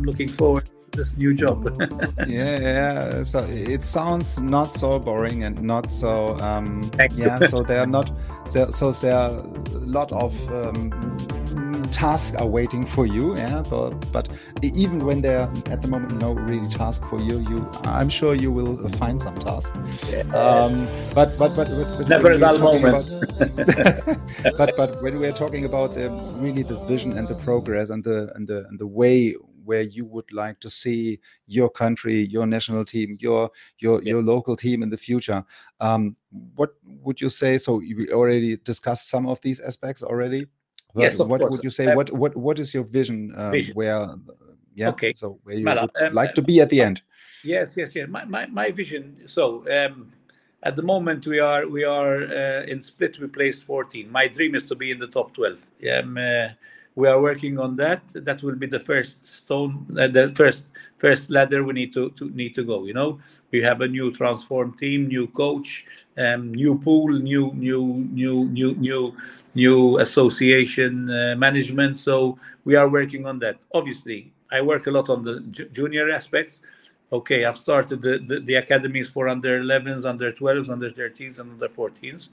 I'm looking forward to this new job. yeah, yeah. So it sounds not so boring and not so um, yeah. So there are not so, so there are a lot of um, tasks are waiting for you. Yeah, but, but even when there are at the moment no really task for you, you I'm sure you will find some task. Yeah. Um, but, but but but never a dull moment. About, but but when we're talking about the, really the vision and the progress and the and the and the way where you would like to see your country, your national team, your your Yeah. your local team in the future. Um, what would you say? So we already discussed some of these aspects already. Yes, of what course. would you say? Um, what what what is your vision? Um, Vision. Where, yeah. Okay. So where you Mala, would um, like to be at the end? Yes, yes, yes. My, my, my vision. So um, at the moment we are we are uh, in split. We placed 14. My dream is to be in the top 12. Um, uh, we are working on that. That will be the first stone, uh, the first first ladder we need to, to need to go. You know, we have a new transform team, new coach, um, new pool, new new new new new new association uh, management. So we are working on that. Obviously, I work a lot on the ju- junior aspects okay, I've started the, the, the academies for under 11s, under 12s, under 13s, and under 14s.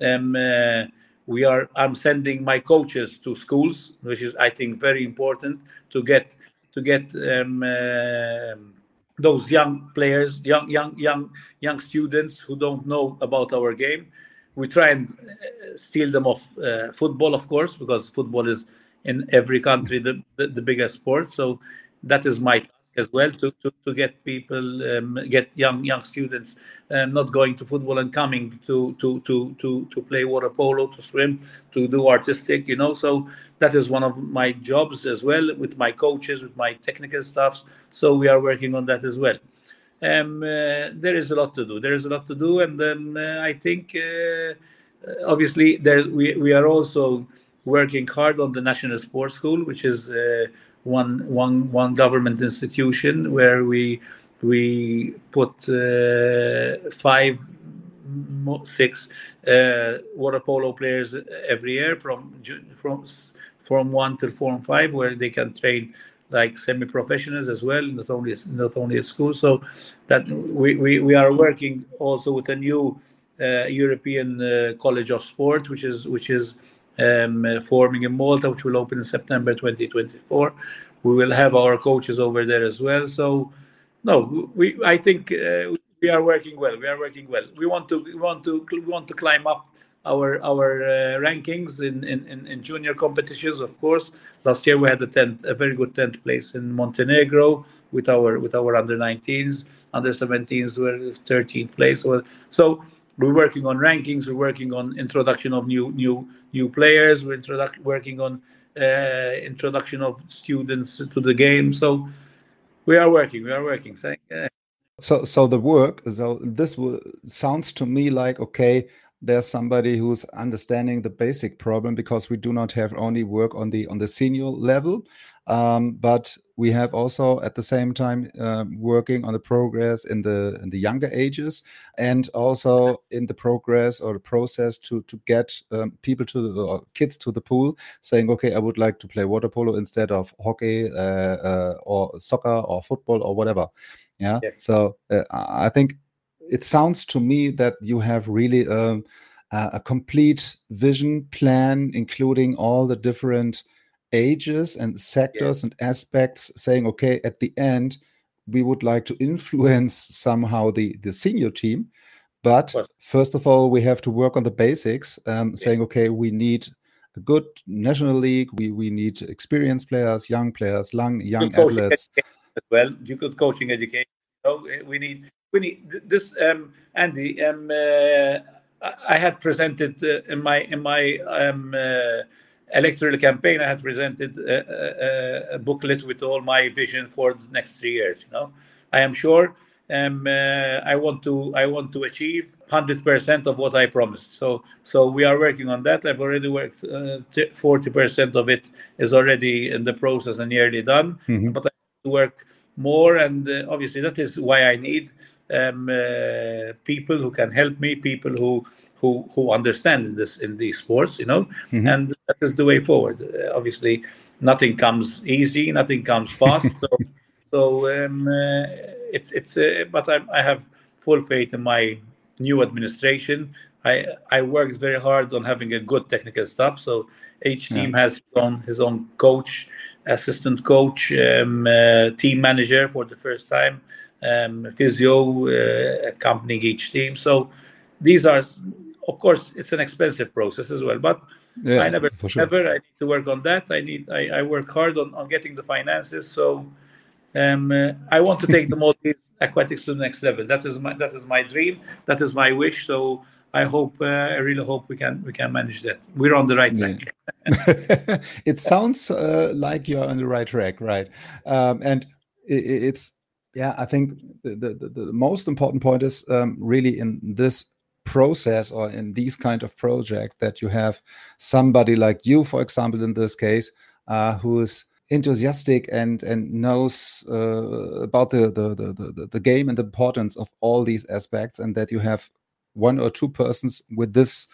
Um, uh, we are. I'm sending my coaches to schools, which is I think very important to get to get um, um those young players, young young young young students who don't know about our game. We try and uh, steal them off uh, football, of course, because football is in every country the, the, the biggest sport. So that is my as well to, to, to get people um, get young young students um, not going to football and coming to to to to to play water polo to swim to do artistic you know. So that is one of my jobs as well with my coaches with my technical staffs. So we are working on that as well. Um, uh, there is a lot to do. There is a lot to do and then uh, i think uh, obviously there we, we are also working hard on the national sports school which is uh, one one one government institution where we we put uh, five six uh, water polo players every year from from from one to form five where they can train like semi-professionals as well not only not only at school. So that we, we, we are working also with a new uh, European uh, College of Sport which is which is um, forming in Malta, which will open in September 2024. We will have our coaches over there as well. So, no, we I think uh, we are working well. We are working well. We want to we want to we want to climb up our our uh, rankings in, in, in, in junior competitions. Of course, last year we had a tenth, a very good tenth place in Montenegro with our with our under 19s, under 17s were 13th place. So, so we're working on rankings we're working on introduction of new new new players we're working on uh, introduction of students to the game so we are working we are working So so the work. So this sounds to me like okay. There's somebody who's understanding the basic problem because we do not have only work on the on the senior level, um, but we have also at the same time um, working on the progress in the in the younger ages and also in the progress or the process to to get um, people to the or kids to the pool saying okay i would like to play water polo instead of hockey uh, uh, or soccer or football or whatever. Yeah? Yeah. so uh, I think it sounds to me that you have really a a complete vision plan including all the different ages and sectors and aspects saying okay at the end we would like to influence somehow the the senior team but first of all we have to work on the basics um, saying okay we need a good national league we we need experienced players young players young young athletes. as well, good coaching education. So we need need this. Um, Andy, um, uh, I had presented uh, in my in my um, uh, electoral campaign. I had presented a, a, a, booklet with all my vision for the next three years. You know, I am sure um, uh, I want to I want to achieve 100% of what I promised. So so we are working on that. I've already worked. Uh, 40% of it is already in the process and nearly done. Mm-hmm. But I work more, and uh, obviously that is why I need um, uh, people who can help me, people who who who understand in this in these sports, you know, mm-hmm. and that is the way forward. Uh, obviously, nothing comes easy, nothing comes fast. so so um, uh, it's it's uh, but I, I have full faith in my new administration. I I worked very hard on having a good technical staff. So each team yeah. has his own, his own coach, assistant coach, um, uh, team manager for the first time, um, physio uh, accompanying each team. So these are, of course, it's an expensive process as well. But yeah, I never, sure. never. I need to work on that. I need. I, I work hard on, on getting the finances. So um, uh, I want to take the Maltese aquatics to the next level. That is my that is my dream. That is my wish. So I hope uh, I really hope we can we can manage that. We're on the right track. Yeah. it sounds uh, like you're on the right track, right? Um, and it, it's yeah. I think the, the, the most important point is um, really in this process or in these kind of project that you have somebody like you, for example, in this case, uh, who is enthusiastic and and knows uh, about the, the the, the the game and the importance of all these aspects and that you have one or two persons with this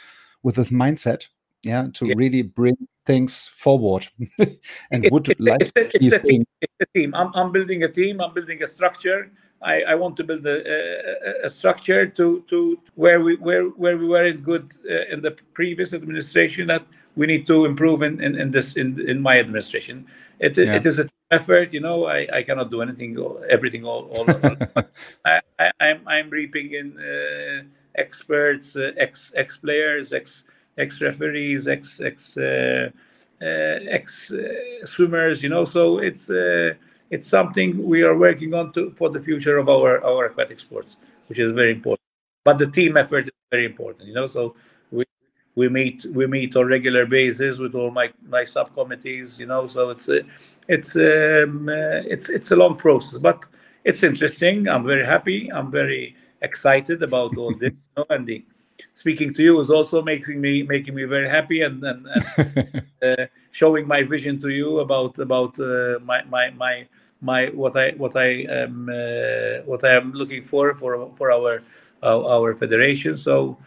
with this mindset yeah to yeah. really bring things forward and would it, like it's, a, it's, a team. it's a team I'm, I'm building a team i'm building a structure I, I want to build a, a, a, structure to to where we where where we were in good uh, in the previous administration that we need to improve in, in, in this in, in my administration it, yeah. it is an effort you know I, I cannot do anything everything all, all, all. I, I, I'm, I'm reaping in uh, experts uh, ex ex players ex ex referees ex ex uh, uh ex swimmers you know. So it's it's something we are working on to for the future of our our aquatic sports which is very important. But the team effort is very important you know. So we meet we meet on regular basis with all my my subcommittees you know. So it's it's um, uh, it's it's a long process but it's interesting. I'm very happy. I'm very excited about all this you know, and the speaking to you is also making me making me very happy and and, and uh, showing my vision to you about about uh, my my my my what I what I am uh, what I am looking for for for our our, our federation so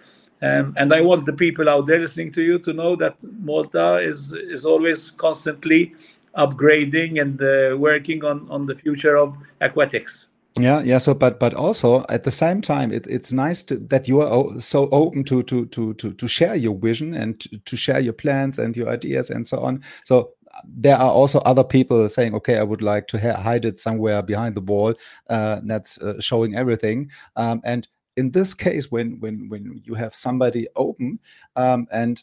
um, and I want the people out there listening to you to know that Malta is is always constantly upgrading and uh, working on on the future of aquatics. Yeah, yeah. So, but but also at the same time, it, it's nice to, that you are so open to to to to to share your vision and to, share your plans and your ideas and so on. So there are also other people saying, okay, I would like to hide it somewhere behind the wall uh, that's uh, showing everything. Um, and in this case, when when when you have somebody open um, and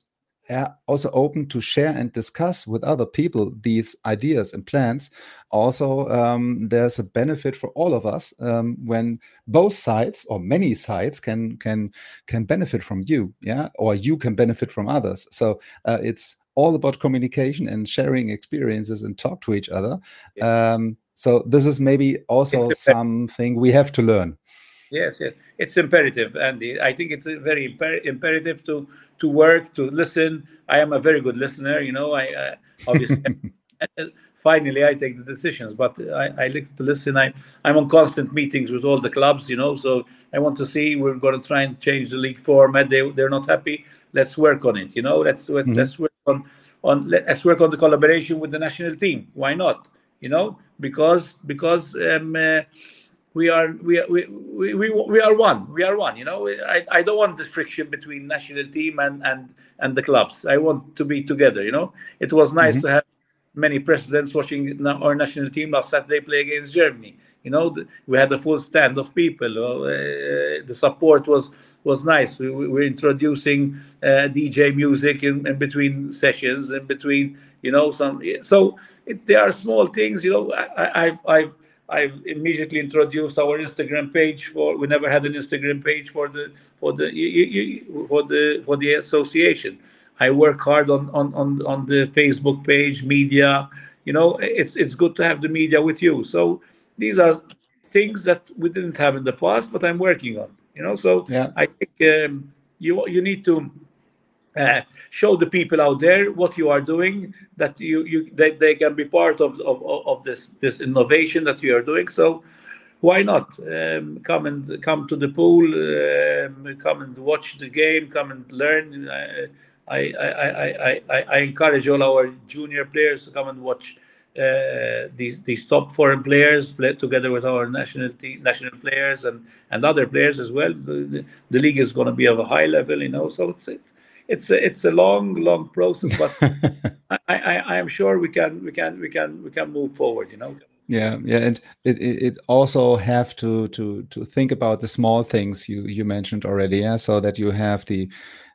also open to share and discuss with other people these ideas and plans. Also, um, there's a benefit for all of us um, when both sides or many sides can can can benefit from you, yeah, or you can benefit from others. So uh, it's all about communication and sharing experiences and talk to each other. Yeah. Um, so this is maybe also something we have to learn. Yes, yes, it's imperative, Andy. I think it's very imper- imperative to to work, to listen. I am a very good listener. You know, I uh, obviously. finally, I take the decisions, but I, I like to listen. I, I'm on constant meetings with all the clubs, you know, so I want to see. We're going to try and change the league format. They they're not happy. Let's work on it. You know, let's mm-hmm. let's work on on let's work on the collaboration with the national team. Why not? You know, because because um, uh, we are we, we we, we, we are one we are one you know? I, I don't want the friction between national team and and and the clubs. I want to be together you know? It was nice mm-hmm. to have many presidents watching our national team last saturday play against germany you know? We had a full stand of people uh, the support was was nice. We, we were introducing uh, dj music in, in between sessions in between you know some so it, there are small things you know? I i i I've immediately introduced our Instagram page for. We never had an Instagram page for the for the for the for the association. I work hard on on on, on the Facebook page, media. You know, it's it's good to have the media with you. So these are things that we didn't have in the past, but I'm working on. You know, so Yeah. I think um, you you need to uh, show the people out there what you are doing that you you they, they can be part of, of of this this innovation that you are doing so why not um, come and come to the pool um, come and watch the game come and learn I, I, I, I, I, encourage all our junior players to come and watch uh, these these top foreign players play together with our national team, national players and and other players as well. The, the, the league is going to be of a high level, you know. So it's it's it's a, it's a long long process, but I, I I am sure we can we can we can we can move forward, you know. Yeah, yeah, and it, it, it also have to to to think about the small things you you mentioned already, yeah. So that you have the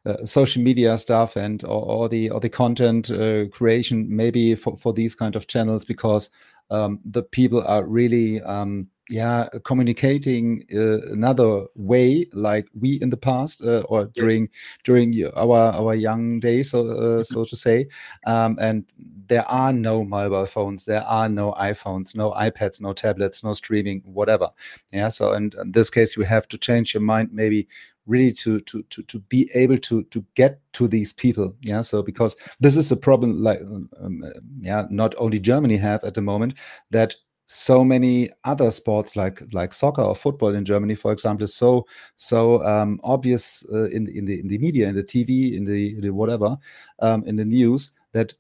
uh, social media stuff and or, or the or the content uh, creation maybe for for these kind of channels because um, the people are really um, yeah communicating uh, another way like we in the past uh, or during during our our young days so uh, so to say um, and there are no mobile phones there are no iphones no ipads no tablets no streaming whatever. Yeah so and in this case you have to change your mind maybe really to to to, to be able to to get to these people. Yeah so because this is a problem like um, uh, yeah not only germany have at the moment that so many other sports like like soccer or football in Germany, for example, is so so um, obvious uh, in in the in the media, in the TV, in the, the whatever, um, in the news that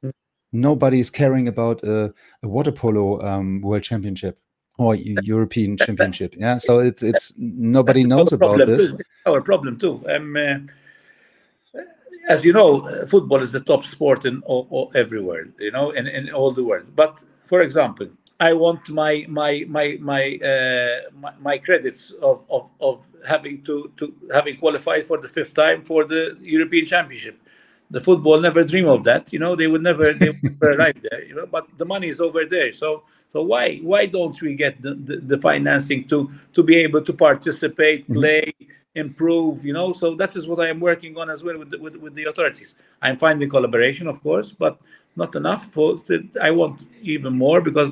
Mm. nobody is caring about a, a water polo um, world championship or European championship. Yeah, so it's it's nobody knows about this. too. Our problem too. Um, uh, as you know, uh, football is the top sport in all, all, everywhere. You know, in, in all the world. But for example, I want my my my my uh, my, my credits of, of, of having to, to having qualified for the fifth time for the European Championship. The football never dream of that. You know, they would never they would never arrive there. You know, but the money is over there. So so why why don't we get the, the, the financing to to be able to participate, play, improve? You know, so that is what I am working on as well with the, with, with the authorities. I'm finding collaboration, of course, but not enough. For I want even more because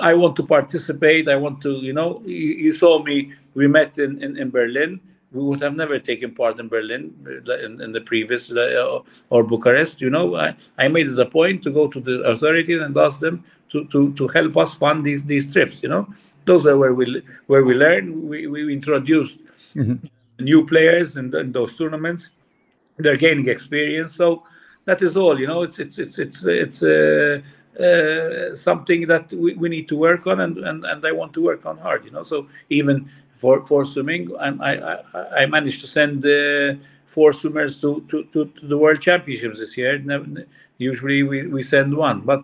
I want to participate. I want to, you know, you, you saw me. We met in, in, in Berlin. We would have never taken part in Berlin in, in the previous uh, or Bucharest. You know, I, I made it a point to go to the authorities and ask them to, to, to help us fund these these trips. You know, those are where we where we learn. We, we introduced new players in, in those tournaments. They're gaining experience. So that is all. You know, it's it's it's it's it's uh, uh, something that we, we need to work on, and, and and I want to work on hard. You know, so even for for swimming, I'm, I I I managed to send. Uh, Four swimmers to, to, to, to the World Championships this year. Never- Usually we, we send one, but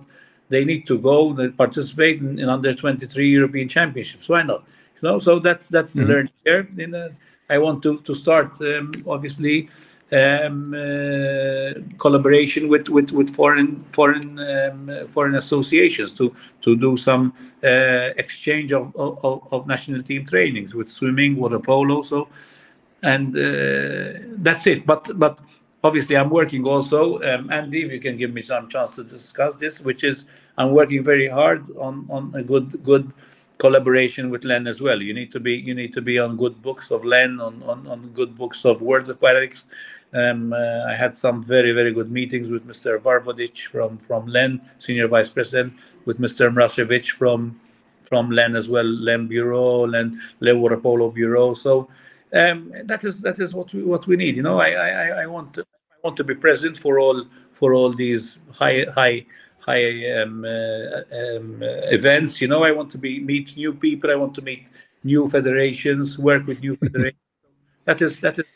they need to go and participate in, in under 23 European Championships. Why not? You know, so that's that's the learning here. In, uh, I want to to start um, obviously um, uh, collaboration with, with, with foreign foreign um, foreign associations to to do some uh, exchange of, of, of national team trainings with swimming, water polo. So and uh, that's it. But but obviously, I'm working also. Um, Andy, if you can give me some chance to discuss this, which is I'm working very hard on on a good good collaboration with Len as well. You need to be you need to be on good books of Len, on on, on good books of World Aquatics. Um, uh, I had some very very good meetings with Mr. Varvodic from from Len, senior vice president, with Mr. Mrasevic from from Len as well, Len Bureau, Len Le Water Polo Bureau. So um, that is that is what we what we need. You know, I I, I- I want to I want to be present for all for all these high high high um, uh, um, uh, events. You know, I want to be meet new people. I want to meet new federations, work with new federations. that is that is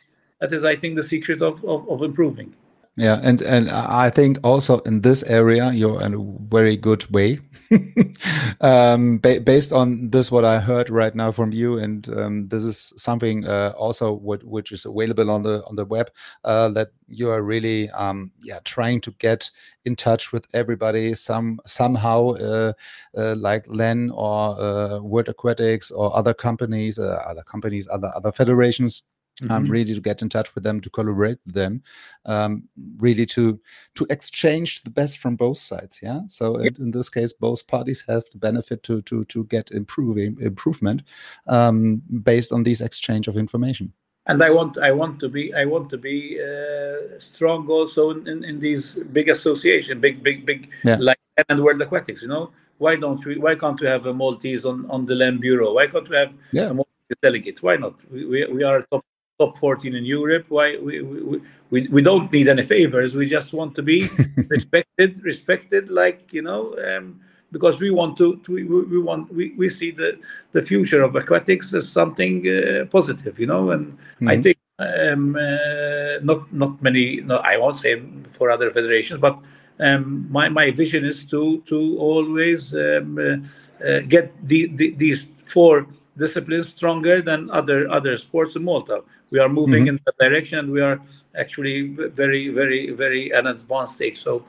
that is I think the secret of of, of improving. Yeah, and and I think also in this area you're in a very good way, um, ba based on this what I heard right now from you, and um, this is something uh, also what which is available on the on the web uh, that you are really um, yeah trying to get in touch with everybody some somehow uh, uh like Len or uh, World Aquatics or other companies, uh, other companies, other other federations mm-hmm. um, really to get in touch with them to collaborate with them um, really to to exchange the best from both sides yeah so in, in, this case both parties have the benefit to to to get improving improvement um, based on this exchange of information and I want I want to be I want to be uh, strong also in, in, in, these big association, big big big yeah. like and World Aquatics. You know, why don't we? Why can't we have a Maltese on on the Len bureau? Why can't we have yeah. a Maltese delegate? Why not? We, we, we are a top top 14 in Europe. Why we, we, we, we don't need any favors. We just want to be respected, respected like you know, um, because we want to, to we, we want we, we see the the future of aquatics as something uh, positive, you know, and mm-hmm. I think um, uh, not not many. No, I won't say for other federations, but. Um, my, my vision is to to always um, uh, uh get the, the, these four disciplines stronger than other other sports in Malta we are moving mm-hmm. in that direction and we are actually very very very an advanced stage so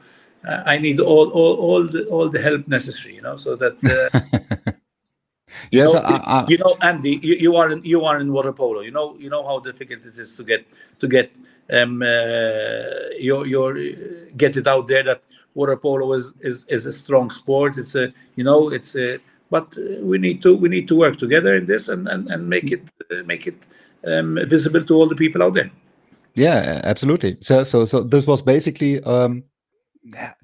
uh, i need all all all the, all the help necessary you know so that uh, yes, know, I, I, you know, Andy, you, you, are in you are in water polo. You know, you know how difficult it is to get to get um uh, your your get it out there that water polo is is is a strong sport. It's a you know it's a but we need to we need to work together in this and and, and make it uh, make it um, visible to all the people out there. Yeah, absolutely. So, so, so this was basically um,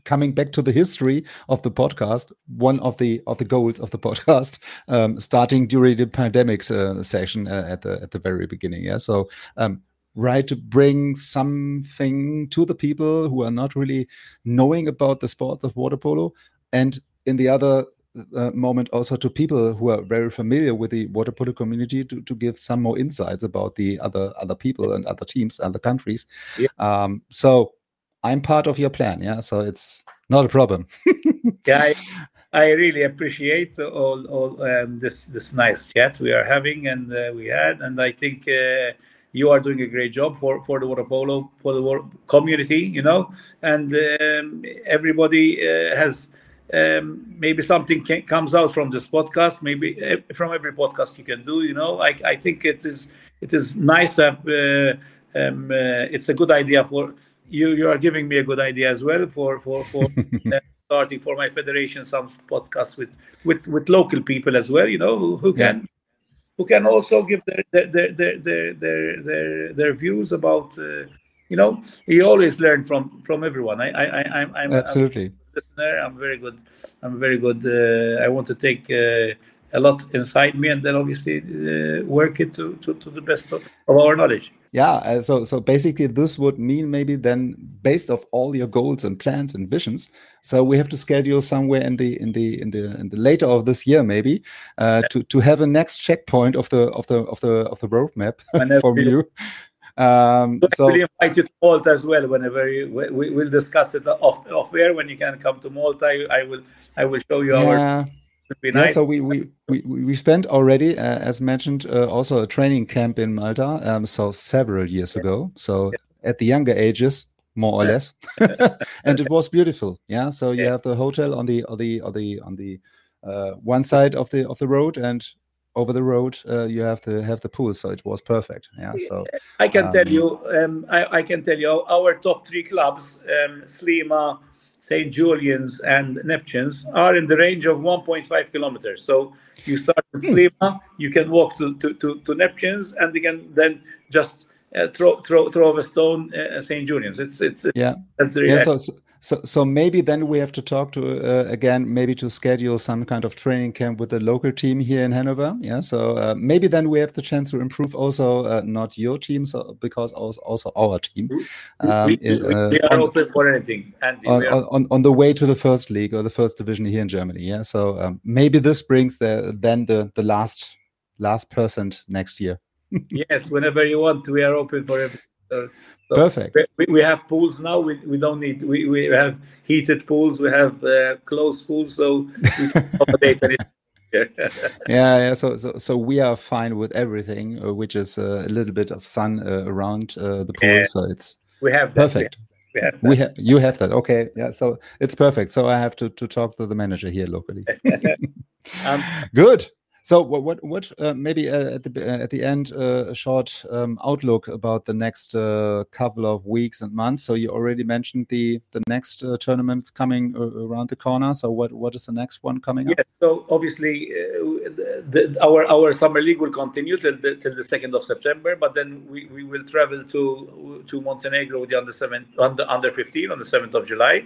coming back to the history of the podcast. One of the of the goals of the podcast, um, starting during the pandemic uh, session uh, at the at the very beginning. Yeah, so. Um, right to bring something to the people who are not really knowing about the sport of water polo and in the other uh, moment also to people who are very familiar with the water polo community to, to give some more insights about the other other people and other teams other countries. Yeah. um, so i'm part of your plan yeah? So it's not a problem. Yeah I, I, really appreciate all, all um, this this nice chat we are having and uh, we had and i think uh, you are doing a great job for, for the water polo for the community you know? And um, everybody uh, has um, maybe something can, comes out from this podcast. Maybe uh, from every podcast you can do you know? I, I think it is it is nice to have uh, um, uh, it's a good idea for you you are giving me a good idea as well for for for uh, starting for my federation some podcasts with with with local people as well you know who, who can yeah. who can also give their their their their their their, their views about uh, you know? You always learn from from everyone. I i, I i'm, I'm absolutely. I'm, listener. I'm very good. I'm very good. Uh, I want to take uh, a lot inside me and then obviously uh, work it to, to, to the best of, of our knowledge. Yeah. Uh, so so basically, this would mean maybe then based of all your goals and plans and visions. So we have to schedule somewhere in the in the in the in the later of this year maybe uh, to to have a next checkpoint of the of the of the of the roadmap from you. Um, so we invite you to Malta as well. Whenever you, we will discuss it off off air when you can come to Malta. I, I will I will show you yeah. our. Yeah, nice. so we, we we we spent already, uh, as mentioned, uh, also a training camp in Malta. Um, so several years yeah. ago. So yeah. at the younger ages, more or less, and it was beautiful. Yeah. So you have the hotel on the on the on the on the uh, one side of the of the road, and over the road uh, you have to have the pool so it was perfect yeah so i can um, tell you um, I, I, can tell you our top three clubs um, Sliema st julian's and neptunes are in the range of 1.5 kilometers. So you start with hmm. Sliema you can walk to, to, to, to neptunes and you can then just uh, throw throw throw a stone uh, st julian's. It's it's yeah. that's the yeah, so, so so, so maybe then we have to talk to uh, again, maybe to schedule some kind of training camp with the local team here in Hanover. Yeah. So uh, maybe then we have the chance to improve also uh, not your team, so because also also our team. Um, we, we, we, are on, open for anything. Andy, on, on, on, the way to the first league or the first division here in Germany. Yeah. So um, maybe this brings the then the the last last percent next year. yes, whenever you want, we are open for everything. So, so Perfect. We, we have pools now. We, we don't need. We, we have heated pools. We have uh, closed pools, so we can accommodate anything. yeah, yeah. So, so, so we are fine with everything, uh, which is uh, a little bit of sun uh, around uh, the pool. Yeah. So it's we have perfect. We have, we have you have that. Okay, yeah. So it's perfect. So I have to to talk to the manager here locally. um, Good. So what what, what uh, maybe uh, at the uh, at the end uh, a short um, outlook about the next couple of weeks and months. So you already mentioned the the next tournament coming around the corner. So what what is the next one coming up? so obviously the, our our summer league will continue till the till the second of September, but then we, we will travel to to Montenegro with the under seven under under fifteen on the seventh of July.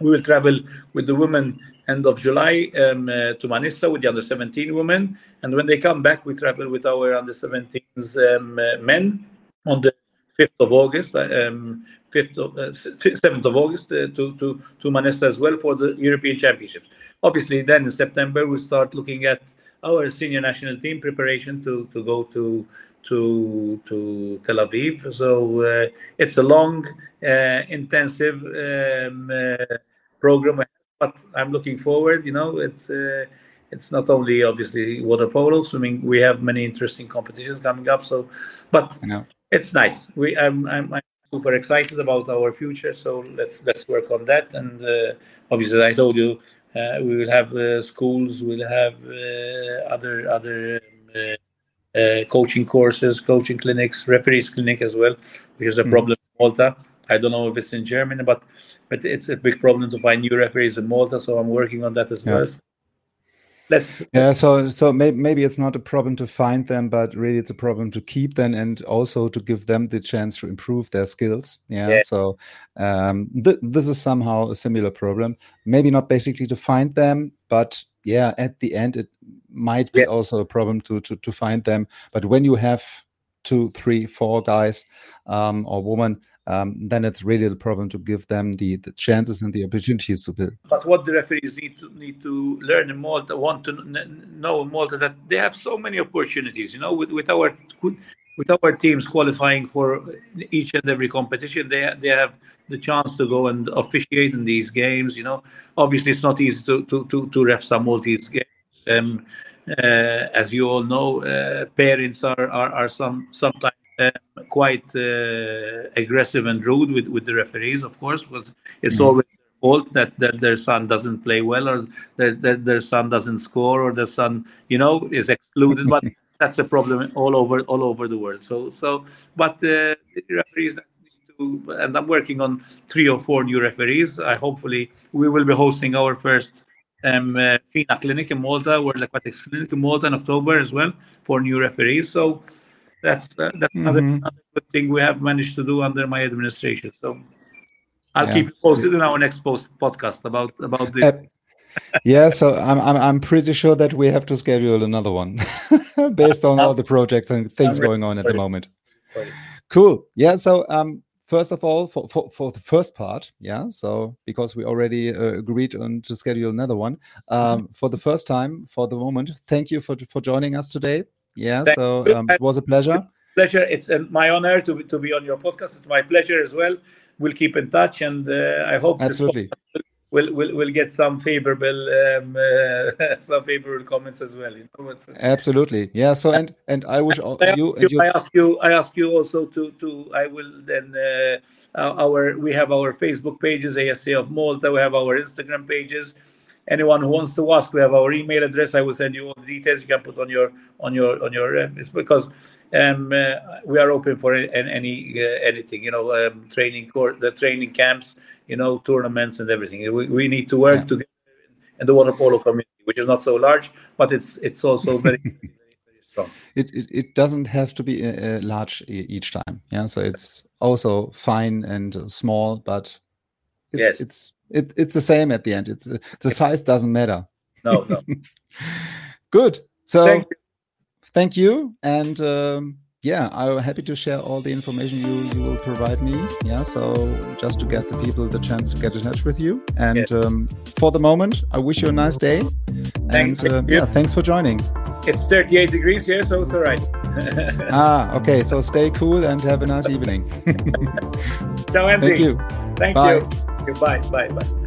We will travel with the women end of July um, uh, to Manisa with the under 17 women. And when they come back, we travel with our under 17s um, uh, men on the 5th of August, uh, um, 5th of, 7th uh, of August uh, to, to, to Manisa as well for the European Championships. Obviously, then in September, we start looking at our senior national team preparation to, to go to to to Tel Aviv. So uh, it's a long, uh, intensive um, uh, program, but I'm looking forward. You know, it's uh, it's not only obviously water polo, swimming. We have many interesting competitions coming up. So, but it's nice. We I'm, I'm, I'm super excited about our future. So let's let's work on that. And uh, obviously, I told you. Uh, we will have schools. We'll have other other um, uh, coaching courses, coaching clinics, referees clinic as well, which is a mm. problem in Malta. I don't know if it's in Germany, but but it's a big problem to find new referees in Malta. So I'm working on that as yeah. well. Let's yeah. So so maybe maybe it's not a problem to find them, but really it's a problem to keep them and also to give them the chance to improve their skills. Yeah. yeah. So um, th- this is somehow a similar problem. Maybe not basically to find them, but yeah, at the end it might be yeah. also a problem to, to to find them. But when you have two, three, four guys um, or women, um, then it's really the problem to give them the, the chances and the opportunities to build. But what the referees need to need to learn in Malta, want to know in Malta that they have so many opportunities. You know, with, with our with our teams qualifying for each and every competition, they they have the chance to go and officiate in these games. You know, obviously it's not easy to to to, to ref some Maltese games. Um, uh, as you all know, uh, parents are, are are some sometimes uh, quite uh, aggressive and rude with, with the referees, of course, because it's mm-hmm. always their fault that, that their son doesn't play well or that, that their son doesn't score or their son, you know, is excluded. but that's a problem all over all over the world. So so, but uh, referees to, and I'm working on three or four new referees. I hopefully we will be hosting our first um, uh, FINA clinic in Malta, World Aquatics Clinic in Malta in October as well for new referees. So that's uh, that's mm-hmm. another, another, good thing we have managed to do under my administration. So I'll yeah. keep you posted in our next post podcast about about this. Uh, yeah, so I'm, I'm I'm pretty sure that we have to schedule another one based on all the projects and things going on at the moment. Cool. Yeah. So um, first of all, for, for, for the first part, yeah. So because we already uh, agreed on to schedule another one, um, mm-hmm. for the first time, for the moment, thank you for for joining us today. Yeah, Thank so um, it was a pleasure. Pleasure. It's uh, my honor to, to be on your podcast. It's my pleasure as well. We'll keep in touch, and uh, I hope absolutely we'll, we'll, we'll get some favorable um, uh, some favorable comments as well. You know, absolutely, yeah. So and and I wish all, I you, you, I ask you I ask you also to to I will then uh, our we have our Facebook pages ASA of Malta. We have our Instagram pages anyone who wants to ask, we have our email address. I will send you all the details. You can put on your on your on your uh, because um, uh, we are open for any, any uh, anything. You know, um, training course, the training camps, you know, tournaments and everything. We, we need to work yeah. together in the water polo community, which is not so large, but it's it's also very. It, it, it doesn't have to be uh, large each time yeah so it's also fine and small but it's, yes. it's it, it's the same at the end. It's uh, the size doesn't matter. No, no. Good. So thank you, thank you. and um, yeah, I'm happy to share all the information you you will provide me. Yeah, so just to get the people the chance to get in touch with you. And yes. um, for the moment, I wish you a nice day. Thanks. And uh, yeah, thanks for joining. It's 38 degrees here, so it's all right. ah, okay. So stay cool and have a nice evening. Ciao, Andy. Thank you. Thank Bye. you. Goodbye. Bye. Bye.